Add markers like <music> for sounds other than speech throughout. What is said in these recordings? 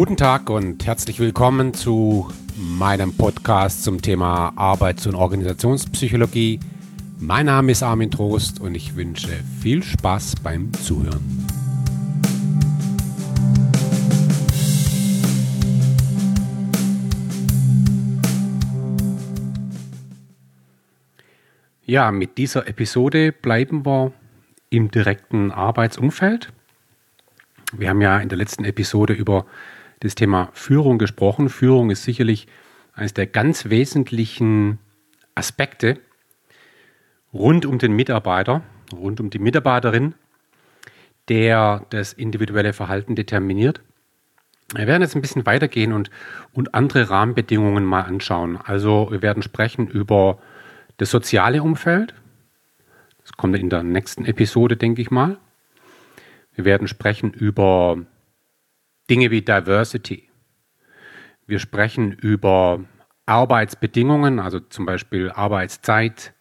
Guten Tag und herzlich willkommen zu meinem Podcast zum Thema Arbeits- und Organisationspsychologie. Mein Name ist Armin Trost und ich wünsche viel Spaß beim Zuhören. Ja, mit dieser Episode bleiben wir im direkten Arbeitsumfeld. Wir haben ja in der letzten Episode über das Thema Führung gesprochen. Führung ist sicherlich eines der ganz wesentlichen Aspekte rund um den Mitarbeiter, rund um die Mitarbeiterin, der das individuelle Verhalten determiniert. Wir werden jetzt ein bisschen weitergehen und, und andere Rahmenbedingungen mal anschauen. Also wir werden sprechen über das soziale Umfeld. Das kommt in der nächsten Episode, denke ich mal. Wir werden sprechen über Dinge wie Diversity. Wir sprechen über Arbeitsbedingungen, also zum Beispiel Arbeitszeit,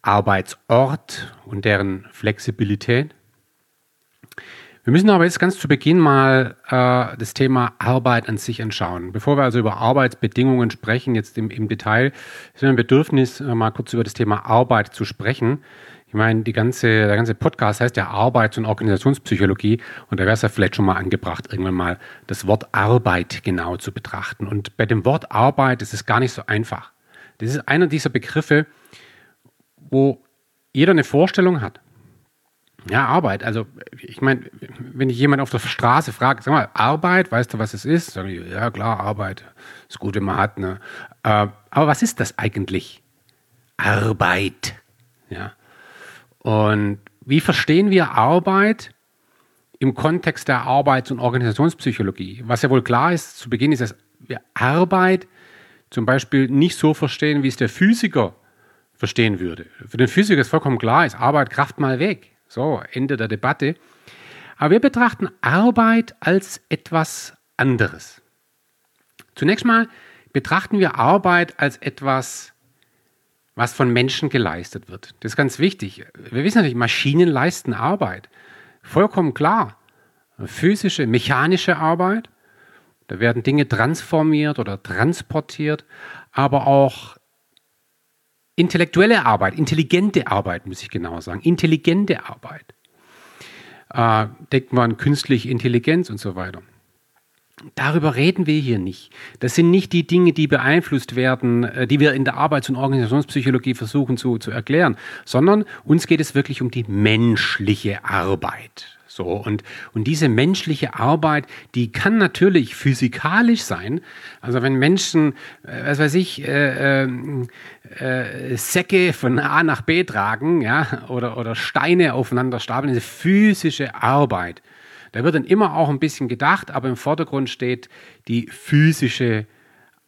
Arbeitsort und deren Flexibilität. Wir müssen aber jetzt ganz zu Beginn mal äh, das Thema Arbeit an sich anschauen. Bevor wir also über Arbeitsbedingungen sprechen, jetzt im, im Detail, ist ein Bedürfnis, äh, mal kurz über das Thema Arbeit zu sprechen. Ich meine, die ganze, der ganze Podcast heißt ja Arbeits- und Organisationspsychologie und da wäre es ja vielleicht schon mal angebracht, irgendwann mal das Wort Arbeit genau zu betrachten. Und bei dem Wort Arbeit ist es gar nicht so einfach. Das ist einer dieser Begriffe, wo jeder eine Vorstellung hat. Ja, Arbeit. Also, ich meine, wenn ich jemand auf der Straße frage, sag mal, Arbeit, weißt du, was es ist? Sag ich, ja, klar, Arbeit. Ist gut, wenn man hat, ne? Äh, aber was ist das eigentlich? Arbeit. Ja. Und wie verstehen wir Arbeit im Kontext der Arbeits- und Organisationspsychologie? Was ja wohl klar ist, zu Beginn ist, dass wir Arbeit zum Beispiel nicht so verstehen, wie es der Physiker verstehen würde. Für den Physiker ist vollkommen klar, ist Arbeit Kraft mal weg. So, Ende der Debatte. Aber wir betrachten Arbeit als etwas anderes. Zunächst mal betrachten wir Arbeit als etwas was von Menschen geleistet wird. Das ist ganz wichtig. Wir wissen natürlich, Maschinen leisten Arbeit. Vollkommen klar. Physische, mechanische Arbeit. Da werden Dinge transformiert oder transportiert, aber auch intellektuelle Arbeit, intelligente Arbeit, muss ich genau sagen. Intelligente Arbeit. Äh, denken wir an künstliche Intelligenz und so weiter. Darüber reden wir hier nicht. Das sind nicht die Dinge, die beeinflusst werden, äh, die wir in der Arbeits- und Organisationspsychologie versuchen zu, zu erklären, sondern uns geht es wirklich um die menschliche Arbeit. So, und, und diese menschliche Arbeit, die kann natürlich physikalisch sein. Also wenn Menschen, äh, was weiß ich, äh, äh, äh, Säcke von A nach B tragen, ja, oder, oder Steine aufeinander stapeln, diese physische Arbeit. Da wird dann immer auch ein bisschen gedacht, aber im Vordergrund steht die physische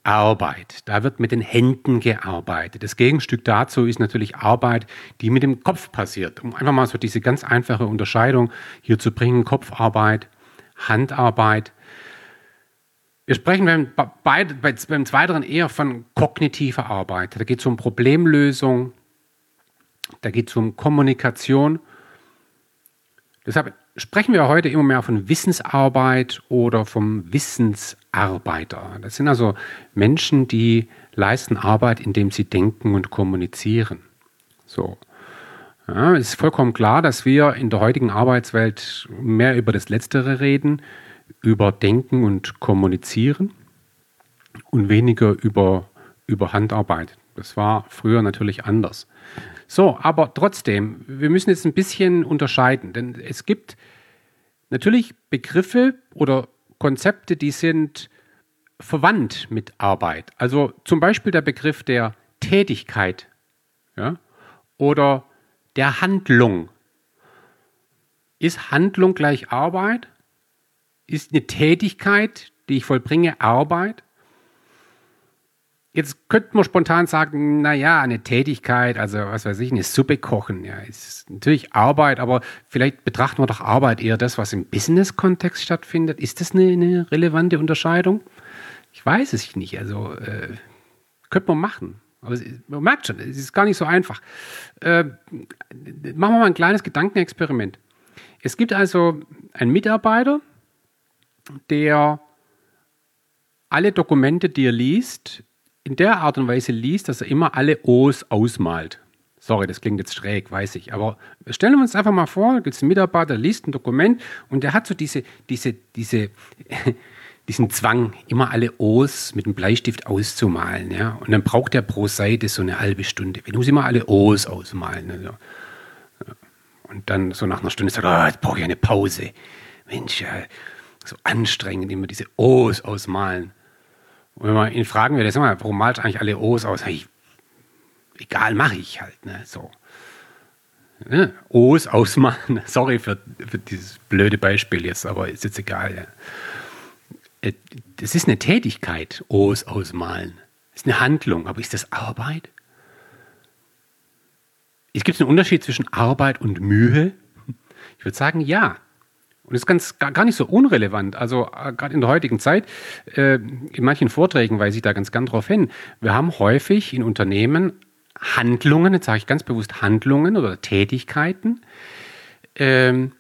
Arbeit. Da wird mit den Händen gearbeitet. Das Gegenstück dazu ist natürlich Arbeit, die mit dem Kopf passiert. Um einfach mal so diese ganz einfache Unterscheidung hier zu bringen. Kopfarbeit, Handarbeit. Wir sprechen beim, bei, beim Zweiteren eher von kognitiver Arbeit. Da geht es um Problemlösung, da geht es um Kommunikation. Deshalb sprechen wir heute immer mehr von Wissensarbeit oder vom Wissensarbeiter. Das sind also Menschen, die leisten Arbeit, indem sie denken und kommunizieren. So. Ja, es ist vollkommen klar, dass wir in der heutigen Arbeitswelt mehr über das Letztere reden, über Denken und Kommunizieren und weniger über, über Handarbeit. Das war früher natürlich anders. So, aber trotzdem, wir müssen jetzt ein bisschen unterscheiden, denn es gibt natürlich Begriffe oder Konzepte, die sind verwandt mit Arbeit. Also zum Beispiel der Begriff der Tätigkeit ja, oder der Handlung. Ist Handlung gleich Arbeit? Ist eine Tätigkeit, die ich vollbringe, Arbeit? Jetzt könnte man spontan sagen, naja, eine Tätigkeit, also was weiß ich, eine Suppe kochen, ja, ist natürlich Arbeit, aber vielleicht betrachten wir doch Arbeit eher das, was im Business-Kontext stattfindet. Ist das eine, eine, relevante Unterscheidung? Ich weiß es nicht, also äh, könnte man machen. Aber man merkt schon, es ist gar nicht so einfach. Äh, machen wir mal ein kleines Gedankenexperiment. Es gibt also einen Mitarbeiter, der alle Dokumente, die er liest, in der Art und Weise liest, dass er immer alle O's ausmalt. Sorry, das klingt jetzt schräg, weiß ich. Aber stellen wir uns einfach mal vor, gibt es einen Mitarbeiter, der liest ein Dokument und der hat so diese, diese, diese, <laughs> diesen Zwang, immer alle O's mit einem Bleistift auszumalen. Ja? Und dann braucht er pro Seite so eine halbe Stunde. Ich muss immer alle O's ausmalen. Also. Und dann so nach einer Stunde sagt er, oh, jetzt brauche ich eine Pause. Mensch, so anstrengend, immer diese O's ausmalen. Und wenn man ihn fragen würde, sag mal, warum malst du eigentlich alle O's aus? Ich, egal, mache ich halt. Ne? So. Ja, O's ausmalen. <laughs> Sorry für, für dieses blöde Beispiel jetzt, aber ist jetzt egal. Ja. Äh, das ist eine Tätigkeit, O's ausmalen. Das ist eine Handlung, aber ist das Arbeit? Es gibt einen Unterschied zwischen Arbeit und Mühe. Ich würde sagen, ja. Und das ist ganz, gar nicht so unrelevant. Also äh, gerade in der heutigen Zeit, äh, in manchen Vorträgen weise ich da ganz gern drauf hin. Wir haben häufig in Unternehmen Handlungen, jetzt sage ich ganz bewusst Handlungen oder Tätigkeiten, ähm,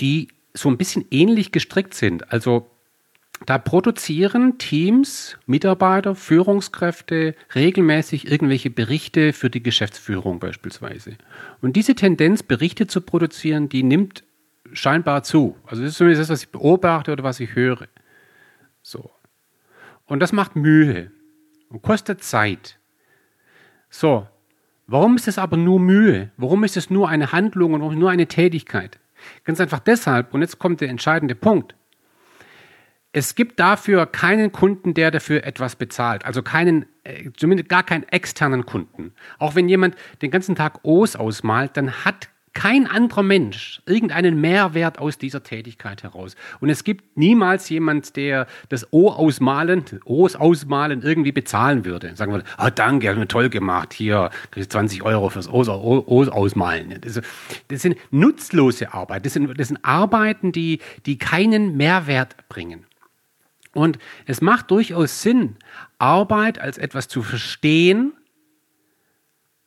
die so ein bisschen ähnlich gestrickt sind. Also da produzieren Teams, Mitarbeiter, Führungskräfte regelmäßig irgendwelche Berichte für die Geschäftsführung beispielsweise. Und diese Tendenz, Berichte zu produzieren, die nimmt scheinbar zu. Also das ist zumindest das, was ich beobachte oder was ich höre. So. Und das macht Mühe und kostet Zeit. So. Warum ist es aber nur Mühe? Warum ist es nur eine Handlung und nur eine Tätigkeit? Ganz einfach deshalb, und jetzt kommt der entscheidende Punkt. Es gibt dafür keinen Kunden, der dafür etwas bezahlt. Also keinen, äh, zumindest gar keinen externen Kunden. Auch wenn jemand den ganzen Tag O's ausmalt, dann hat kein anderer Mensch irgendeinen Mehrwert aus dieser Tätigkeit heraus. Und es gibt niemals jemand, der das O ausmalen, O's ausmalen irgendwie bezahlen würde. Sagen wir, ah, danke, hast mir toll gemacht, hier, kriegst 20 Euro fürs O's, O's ausmalen. Das, das, sind nutzlose Arbeiten. Das sind, das sind Arbeiten, die, die keinen Mehrwert bringen. Und es macht durchaus Sinn, Arbeit als etwas zu verstehen,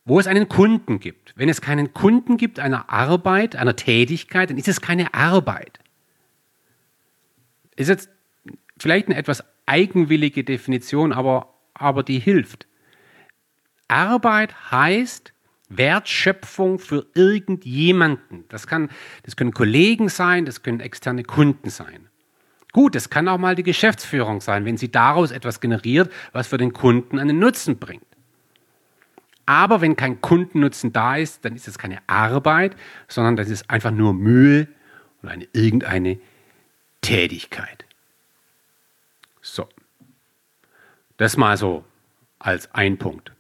wo es einen Kunden gibt. Wenn es keinen Kunden gibt einer Arbeit, einer Tätigkeit, dann ist es keine Arbeit. Ist jetzt vielleicht eine etwas eigenwillige Definition, aber, aber die hilft. Arbeit heißt Wertschöpfung für irgendjemanden. Das, kann, das können Kollegen sein, das können externe Kunden sein. Gut, es kann auch mal die Geschäftsführung sein, wenn sie daraus etwas generiert, was für den Kunden einen Nutzen bringt. Aber wenn kein Kundennutzen da ist, dann ist es keine Arbeit, sondern das ist einfach nur Mühe oder eine, irgendeine Tätigkeit. So. Das mal so als ein Punkt.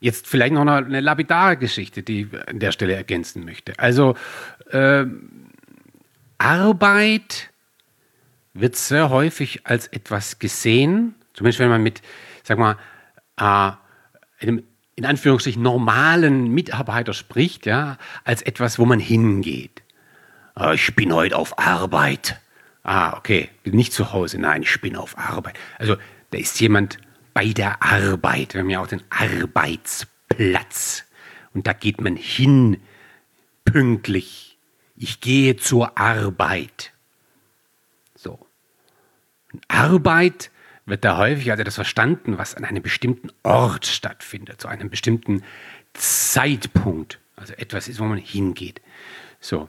Jetzt vielleicht noch eine, lapidare Geschichte, die ich an der Stelle ergänzen möchte. Also äh, Arbeit wird sehr häufig als etwas gesehen, zumindest wenn man mit, sag mal, äh, einem in Anführungsstrichen normalen Mitarbeiter spricht, ja, als etwas, wo man hingeht. Ah, ich bin heute auf Arbeit. Ah, okay, nicht zu Hause. Nein, ich bin auf Arbeit. Also da ist jemand bei der Arbeit. Wir haben ja auch den Arbeitsplatz. Und da geht man hin pünktlich. Ich gehe zur Arbeit. So. Arbeit wird da häufig also das verstanden, was an einem bestimmten Ort stattfindet, zu einem bestimmten Zeitpunkt. Also etwas ist, wo man hingeht. So.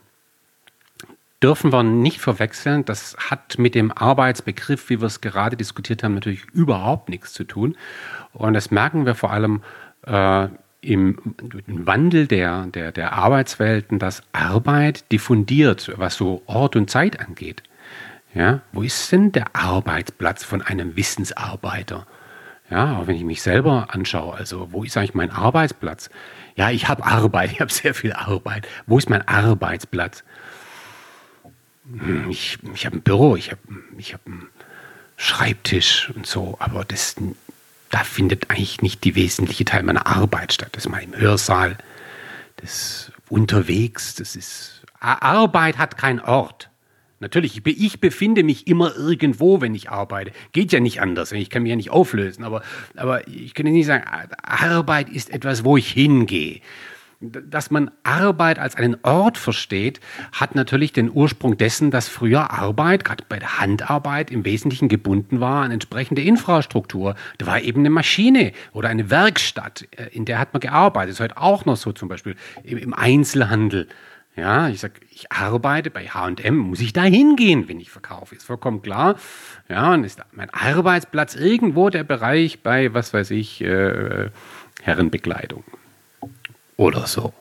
Dürfen wir nicht verwechseln, das hat mit dem Arbeitsbegriff, wie wir es gerade diskutiert haben, natürlich überhaupt nichts zu tun. Und das merken wir vor allem äh, im, im Wandel der, der, der Arbeitswelten, dass Arbeit diffundiert, was so Ort und Zeit angeht. Ja, wo ist denn der Arbeitsplatz von einem Wissensarbeiter? Ja, auch wenn ich mich selber anschaue, also wo ist eigentlich mein Arbeitsplatz? Ja, ich habe Arbeit, ich habe sehr viel Arbeit. Wo ist mein Arbeitsplatz? Hm, ich, ich habe ein Büro, ich habe ich hab einen Schreibtisch und so, aber das, da findet eigentlich nicht die wesentliche Teil meiner Arbeit statt. Das ist mal im Hörsaal, das unterwegs, das ist Arbeit hat keinen Ort. Natürlich, ich befinde mich immer irgendwo, wenn ich arbeite. Geht ja nicht anders. Ich kann mich ja nicht auflösen. Aber, aber ich kann nicht sagen, Arbeit ist etwas, wo ich hingehe. dass man Arbeit als einen Ort versteht, hat natürlich den Ursprung dessen, dass früher Arbeit, gerade bei der Handarbeit, im Wesentlichen gebunden war an entsprechende Infrastruktur. Da war eben eine Maschine oder eine Werkstatt, äh, in der hat man gearbeitet. Das ist heute auch noch so zum Beispiel im Einzelhandel. Ja, ich sage, ich arbeite bei H&M, muss ich da hingehen, wenn ich verkaufe, ist vollkommen klar. Ja, und ist mein Arbeitsplatz irgendwo der Bereich bei, was weiß ich, äh, Herrenbekleidung oder so.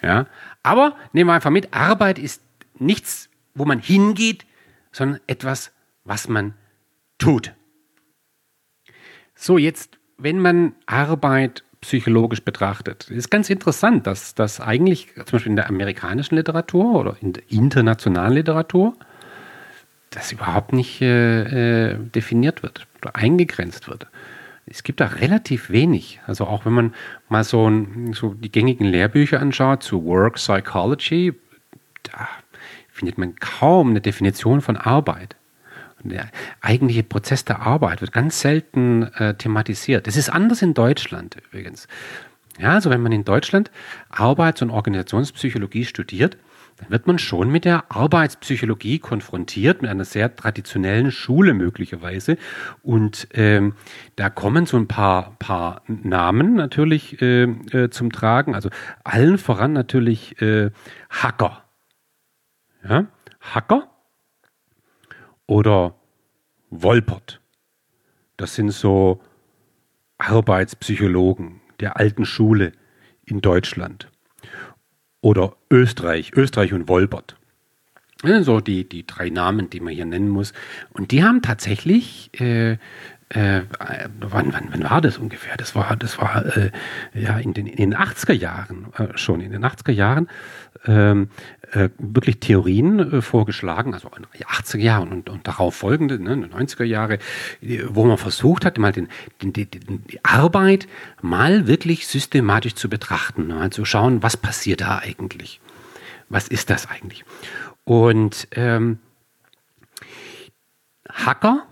Ja? Aber nehmen wir einfach mit, Arbeit ist nichts, wo man hingeht, sondern etwas, was man tut. So, jetzt, wenn man Arbeit psychologisch betrachtet, ist ganz interessant, dass das eigentlich zum Beispiel in der amerikanischen Literatur oder in der internationalen Literatur das überhaupt nicht äh, äh definiert wird oder eingegrenzt wird es gibt da relativ wenig. Also auch wenn man mal so, ein, so die gängigen Lehrbücher anschaut zu Work Psychology, da findet man kaum eine Definition von Arbeit. Der eigentliche Prozess der Arbeit wird ganz selten äh, thematisiert. Das ist anders in Deutschland übrigens. Ja, also wenn man in Deutschland Arbeits- und Organisationspsychologie studiert, dann wird man schon mit der Arbeitspsychologie konfrontiert, mit einer sehr traditionellen Schule möglicherweise. Und ähm, da kommen so ein paar, paar Namen natürlich äh, äh, zum Tragen. Also allen voran natürlich äh, Hacker. Ja? Hacker oder Wolpert. Das sind so Arbeitspsychologen der alten Schule in Deutschland oder Österreich, Österreich und Wolbert. So die, die drei Namen, die man hier nennen muss. Und die haben tatsächlich, äh, äh, wann, wann, wann war das ungefähr? Das war, das war äh, ja in den, in den 80er Jahren äh, schon, in den 80er Jahren ähm, äh, wirklich Theorien äh, vorgeschlagen, also in den 80er Jahren und, und darauf folgende, ne, 90er Jahre, wo man versucht hat, mal den, den, die, die Arbeit mal wirklich systematisch zu betrachten, mal zu schauen, was passiert da eigentlich? Was ist das eigentlich? Und ähm, Hacker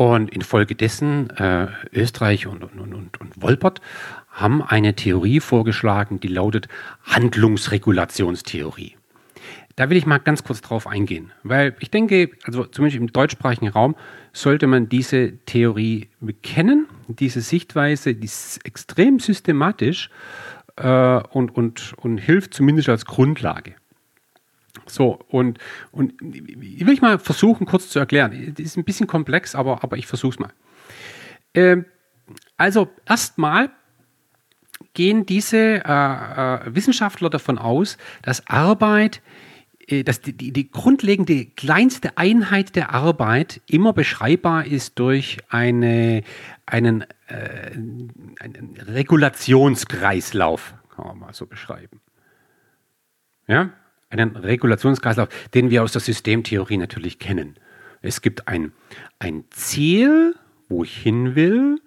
und infolgedessen äh, Österreich und, und, und, und Wolpert haben eine Theorie vorgeschlagen, die lautet Handlungsregulationstheorie. Da will ich mal ganz kurz drauf eingehen, weil ich denke, also zumindest im deutschsprachigen Raum sollte man diese Theorie kennen, diese Sichtweise, die ist extrem systematisch äh, und, und, und hilft zumindest als Grundlage. So, und, und ich will ich mal versuchen, kurz zu erklären. Das ist ein bisschen komplex, aber, aber ich versuche es mal. Ähm, also erstmal gehen diese äh, äh, Wissenschaftler davon aus, dass Arbeit, äh, dass die, die, die, grundlegende kleinste Einheit der Arbeit immer beschreibbar ist durch eine, einen, äh, einen Regulationskreislauf, kann man mal so beschreiben. Ja, einen Regulationskreislauf, den wir aus der Systemtheorie natürlich kennen. Es gibt ein, ein Ziel, wo ich hin will,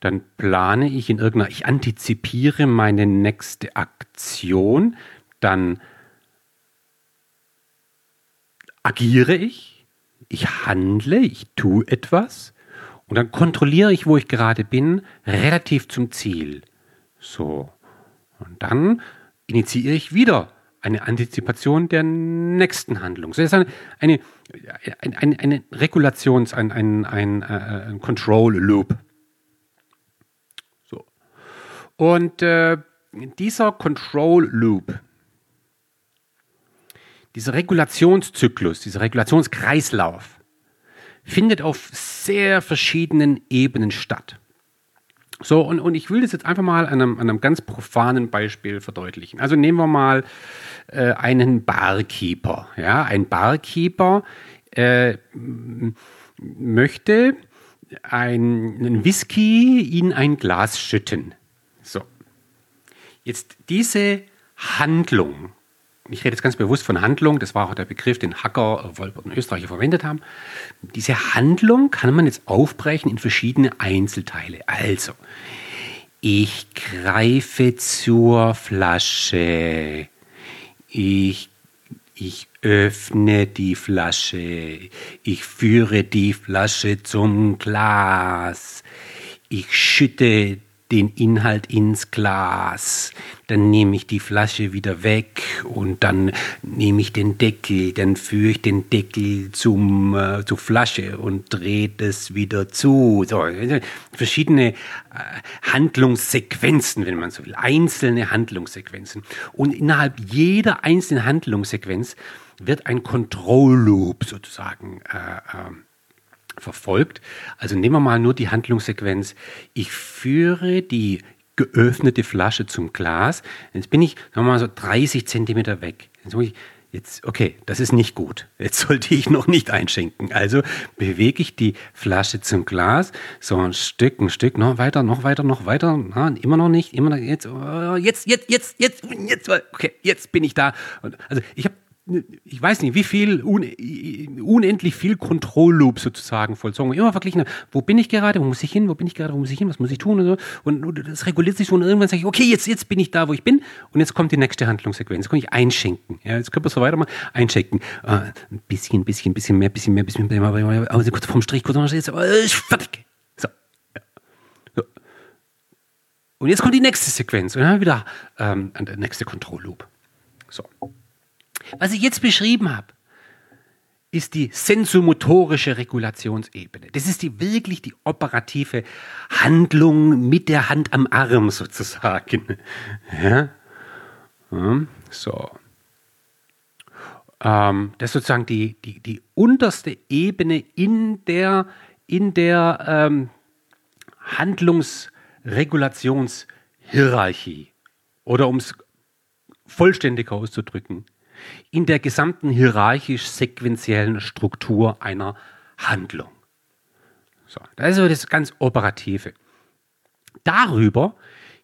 dann plane ich in irgendeiner, ich antizipiere meine nächste Aktion, dann agiere ich, ich handle, ich tue etwas und dann kontrolliere ich, wo ich gerade bin, relativ zum Ziel. So. Und dann initiiere ich wieder eine Antizipation der nächsten Handlung. Das ist eine, eine, eine, eine Regulations-, ein, ein, ein, äh, ein Control Loop. Und äh, dieser Control Loop, dieser Regulationszyklus, dieser Regulationskreislauf, findet auf sehr verschiedenen Ebenen statt. So, und, und ich will das jetzt einfach mal an einem, an einem ganz profanen Beispiel verdeutlichen. Also nehmen wir mal äh, einen Barkeeper. Ja, ein Barkeeper äh, möchte einen Whisky in ein Glas schütten. Jetzt diese Handlung, ich rede jetzt ganz bewusst von Handlung, das war auch der Begriff, den Hacker, Wolpert und Österreicher verwendet haben. Diese Handlung kann man jetzt aufbrechen in verschiedene Einzelteile. Also, ich greife zur Flasche. Ich, ich öffne die Flasche. Ich führe die Flasche zum Glas. Ich schütte den Inhalt ins Glas, dann nehme ich die Flasche wieder weg und dann nehme ich den Deckel, dann führe ich den Deckel zum, äh, zur Flasche und drehe das wieder zu. So, verschiedene äh, Handlungssequenzen, wenn man so will, einzelne Handlungssequenzen. Und innerhalb jeder einzelnen Handlungssequenz wird ein Control Loop sozusagen äh, äh, verfolgt. Also nehmen wir mal nur die Handlungssequenz. Ich führe die geöffnete Flasche zum Glas. Jetzt bin ich, sagen wir mal so 30 Zentimeter weg. Jetzt muss ich, jetzt, okay, das ist nicht gut. Jetzt sollte ich noch nicht einschenken. Also bewege ich die Flasche zum Glas, so ein Stück, ein Stück, noch weiter, noch weiter, noch weiter, na, immer noch nicht, immer noch, jetzt, jetzt, jetzt, jetzt, jetzt, jetzt, okay, jetzt bin ich da. Also ich habe ich weiß nicht, wie viel, unendlich viel Kontrollloop sozusagen vollzogen. Immer verglichen, wo bin ich gerade, wo muss ich hin, wo bin ich gerade, wo muss ich hin, was muss ich tun und so. Und das reguliert sich so und irgendwann sage ich, okay, jetzt, jetzt bin ich da, wo ich bin und jetzt kommt die nächste Handlungssequenz. Jetzt kann ich einschenken. Ja, jetzt können wir so weitermachen. Einschenken. Äh, ein bisschen, bisschen, bisschen mehr, bisschen mehr, bisschen mehr, also kurz vorm Strich, kurz vorm Strich, jetzt, äh, fertig. So. so. Und jetzt kommt die nächste Sequenz und dann wieder ähm, der nächste Kontrollloop. So. Was ich jetzt beschrieben habe, ist die sensomotorische Regulationsebene. Das ist die wirklich die operative Handlung mit der Hand am Arm sozusagen. <laughs> Ja? So. Ähm, das ist sozusagen die, die, die unterste Ebene in der, in der ähm, Handlungsregulationshierarchie. Oder um es vollständiger auszudrücken, in der gesamten hierarchisch-sequentiellen Struktur einer Handlung. So, das ist so das ganz Operative. Darüber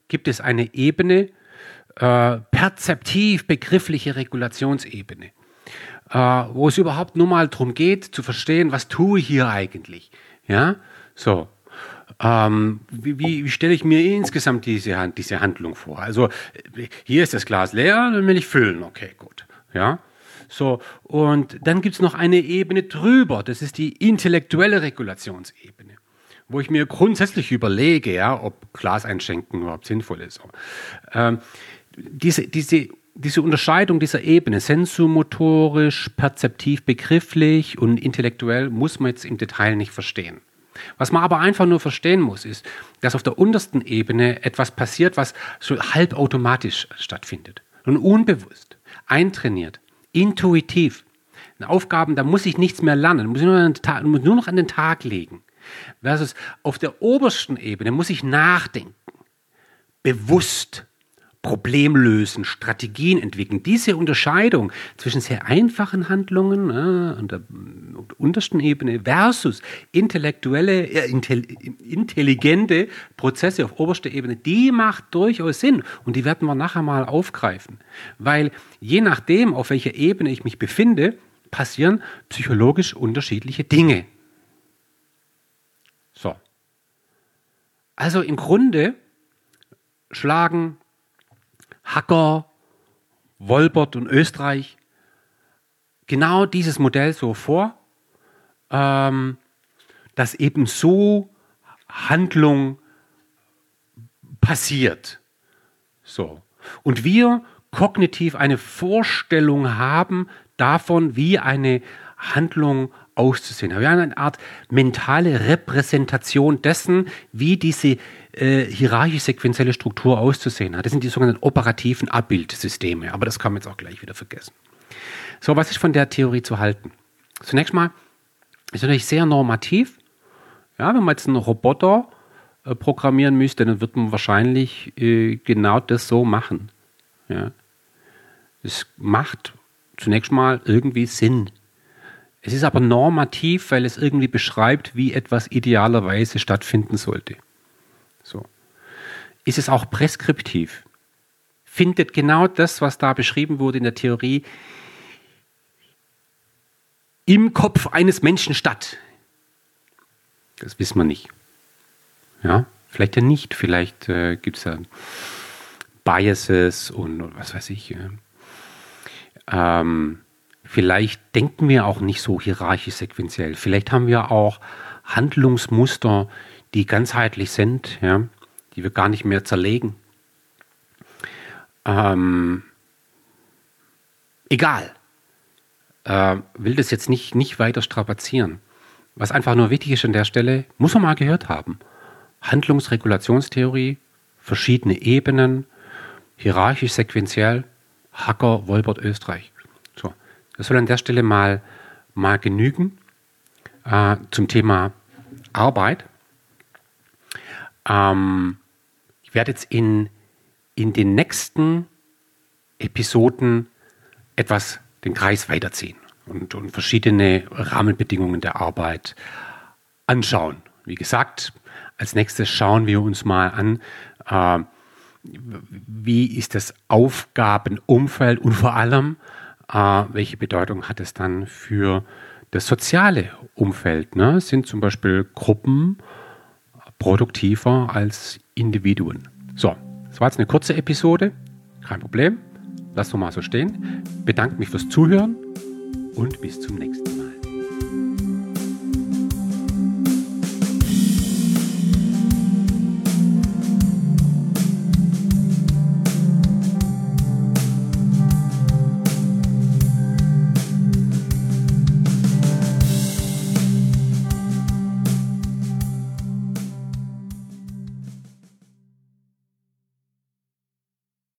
gibt es eine Ebene, äh, perzeptiv-begriffliche Regulationsebene, äh, wo es überhaupt nur mal darum geht, zu verstehen, was tue ich hier eigentlich. Ja, so. Ähm, wie, wie, wie stelle ich mir insgesamt diese, diese Handlung vor? Also hier ist das Glas leer, dann will ich füllen. Okay, gut. Ja? So, und dann gibt es noch eine Ebene drüber, das ist die intellektuelle Regulationsebene, wo ich mir grundsätzlich überlege, ja, ob Glas einschenken überhaupt sinnvoll ist. Ähm, diese, diese, diese Unterscheidung dieser Ebene, sensomotorisch, perzeptiv, begrifflich und intellektuell, muss man jetzt im Detail nicht verstehen. Was man aber einfach nur verstehen muss, ist, dass auf der untersten Ebene etwas passiert, was so halbautomatisch stattfindet und unbewusst eintrainiert, intuitiv. Aufgaben, da muss ich nichts mehr lernen, muss ich nur, Tag, muss nur noch an den Tag legen. Versus auf der obersten Ebene muss ich nachdenken, bewusst Problem lösen, Strategien entwickeln. Diese Unterscheidung zwischen sehr einfachen Handlungen äh, und der untersten Ebene versus intellektuelle, äh, intelligente Prozesse auf oberster Ebene, die macht durchaus Sinn und die werden wir nachher mal aufgreifen. Weil je nachdem, auf welcher Ebene ich mich befinde, passieren psychologisch unterschiedliche Dinge. So. Also im Grunde schlagen Hacker, Wolbert und Österreich genau dieses Modell so vor, ähm, dass eben so Handlung passiert. So. Und wir kognitiv eine Vorstellung haben davon, wie eine Handlung auszusehen. Wir haben eine Art mentale Repräsentation dessen, wie diese äh, hierarchisch-sequenzielle Struktur auszusehen hat. Das sind die sogenannten operativen Abbildsysteme, aber das kann man jetzt auch gleich wieder vergessen. So, was ist von der Theorie zu halten? Zunächst mal ist natürlich sehr normativ. Ja, wenn man jetzt einen Roboter äh, programmieren müsste, dann wird man wahrscheinlich äh, genau das so machen. Ja. Es macht zunächst mal irgendwie Sinn. Es ist aber normativ, weil es irgendwie beschreibt, wie etwas idealerweise stattfinden sollte. So. Ist es auch preskriptiv? Findet genau das, was da beschrieben wurde in der Theorie, im Kopf eines Menschen statt? Das wissen wir nicht. Ja, vielleicht ja nicht. Vielleicht äh, gibt es ja Biases und was weiß ich. Ähm, vielleicht denken wir auch nicht so hierarchisch sequenziell. Vielleicht haben wir auch Handlungsmuster, die ganzheitlich sind, ja, die wir gar nicht mehr zerlegen. Ähm, egal. Äh, will das jetzt nicht, nicht weiter strapazieren. Was einfach nur wichtig ist an der Stelle, muss man mal gehört haben. Handlungsregulationstheorie, verschiedene Ebenen, hierarchisch, sequenziell, Hacker, Wolbert, Österreich. Das soll an der Stelle mal, mal genügen äh, zum Thema Arbeit. Ähm, ich werde jetzt in, in den nächsten Episoden etwas den Kreis weiterziehen und, und verschiedene Rahmenbedingungen der Arbeit anschauen. Wie gesagt, als nächstes schauen wir uns mal an, äh, wie ist das Aufgabenumfeld und vor allem, welche Bedeutung hat es dann für das soziale Umfeld? Ne? Sind zum Beispiel Gruppen produktiver als Individuen? So, das war jetzt eine kurze Episode, kein Problem. Lass doch mal so stehen. Bedanke mich fürs Zuhören und bis zum nächsten Mal.